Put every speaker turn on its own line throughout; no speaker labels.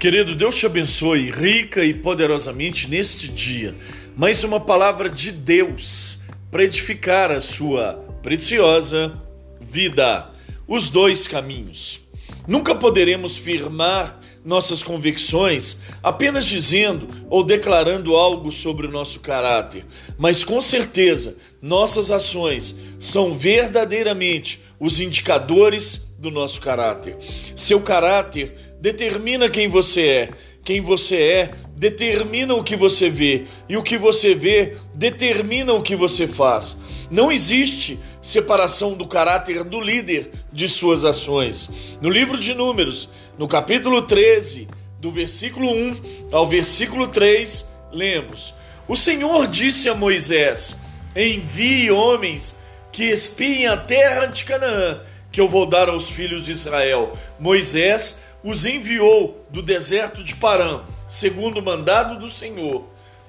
Querido, Deus te abençoe rica e poderosamente neste dia. Mais uma palavra de Deus para edificar a sua preciosa vida. Os dois caminhos. Nunca poderemos firmar nossas convicções apenas dizendo ou declarando algo sobre o nosso caráter, mas com certeza nossas ações são verdadeiramente os indicadores do nosso caráter. Seu caráter determina quem você é. Quem você é determina o que você vê, e o que você vê determina o que você faz. Não existe separação do caráter do líder de suas ações. No livro de Números, no capítulo 13, do versículo 1 ao versículo 3, lemos: O Senhor disse a Moisés: Envie homens que espiem a terra de Canaã, que eu vou dar aos filhos de Israel. Moisés os enviou do deserto de Parã, segundo o mandado do Senhor,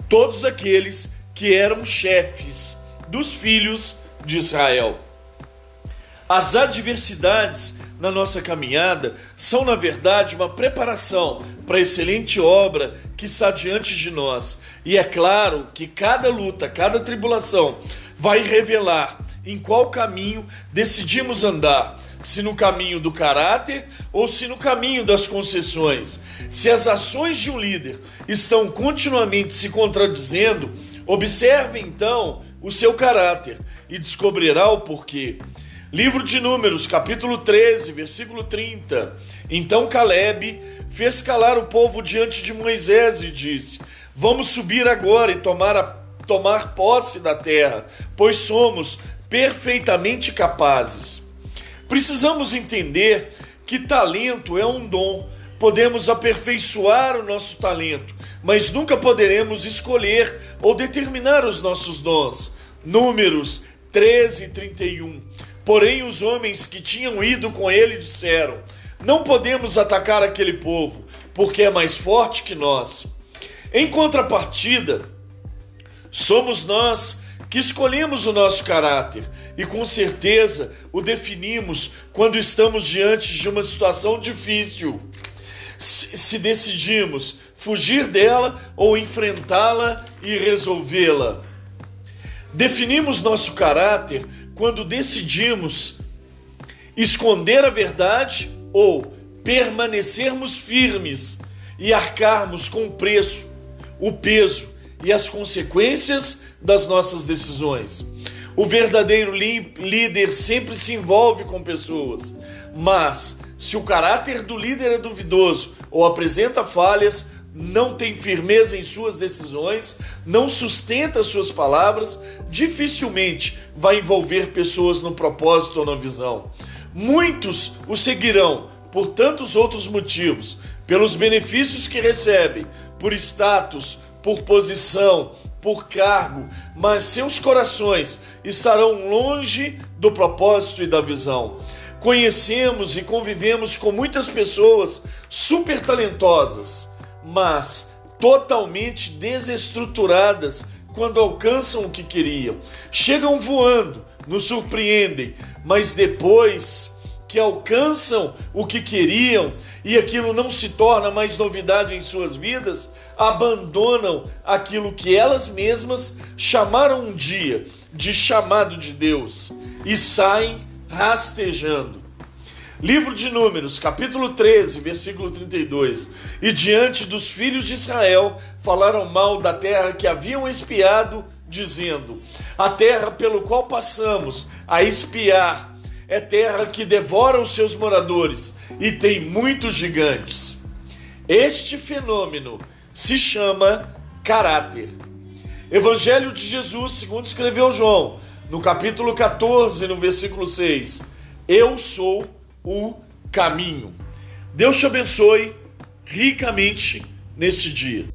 todos aqueles que eram chefes dos filhos de Israel. As adversidades na nossa caminhada são, na verdade, uma preparação para a excelente obra que está diante de nós. E é claro que cada luta, cada tribulação vai revelar em qual caminho decidimos andar se no caminho do caráter ou se no caminho das concessões. Se as ações de um líder estão continuamente se contradizendo, observe então o seu caráter e descobrirá o porquê. Livro de Números, capítulo 13, versículo 30. Então Caleb fez calar o povo diante de Moisés e disse: Vamos subir agora e tomar, a, tomar posse da terra, pois somos perfeitamente capazes. Precisamos entender que talento é um dom. Podemos aperfeiçoar o nosso talento, mas nunca poderemos escolher ou determinar os nossos dons. Números 13 e 31. Porém, os homens que tinham ido com ele disseram: Não podemos atacar aquele povo, porque é mais forte que nós. Em contrapartida, somos nós que escolhemos o nosso caráter e com certeza o definimos quando estamos diante de uma situação difícil. Se decidimos fugir dela ou enfrentá-la e resolvê-la. Definimos nosso caráter quando decidimos esconder a verdade ou permanecermos firmes e arcarmos com o preço, o peso e as consequências das nossas decisões. O verdadeiro líder sempre se envolve com pessoas, mas se o caráter do líder é duvidoso ou apresenta falhas, não tem firmeza em suas decisões, não sustenta suas palavras, dificilmente vai envolver pessoas no propósito ou na visão. Muitos o seguirão por tantos outros motivos, pelos benefícios que recebem, por status, por posição, por cargo, mas seus corações estarão longe do propósito e da visão. Conhecemos e convivemos com muitas pessoas super talentosas, mas totalmente desestruturadas quando alcançam o que queriam. Chegam voando, nos surpreendem, mas depois que alcançam o que queriam e aquilo não se torna mais novidade em suas vidas, abandonam aquilo que elas mesmas chamaram um dia de chamado de Deus e saem rastejando. Livro de Números, capítulo 13, versículo 32. E diante dos filhos de Israel falaram mal da terra que haviam espiado, dizendo: A terra pelo qual passamos a espiar é terra que devora os seus moradores e tem muitos gigantes. Este fenômeno se chama caráter. Evangelho de Jesus, segundo escreveu João, no capítulo 14, no versículo 6. Eu sou o caminho. Deus te abençoe ricamente neste dia.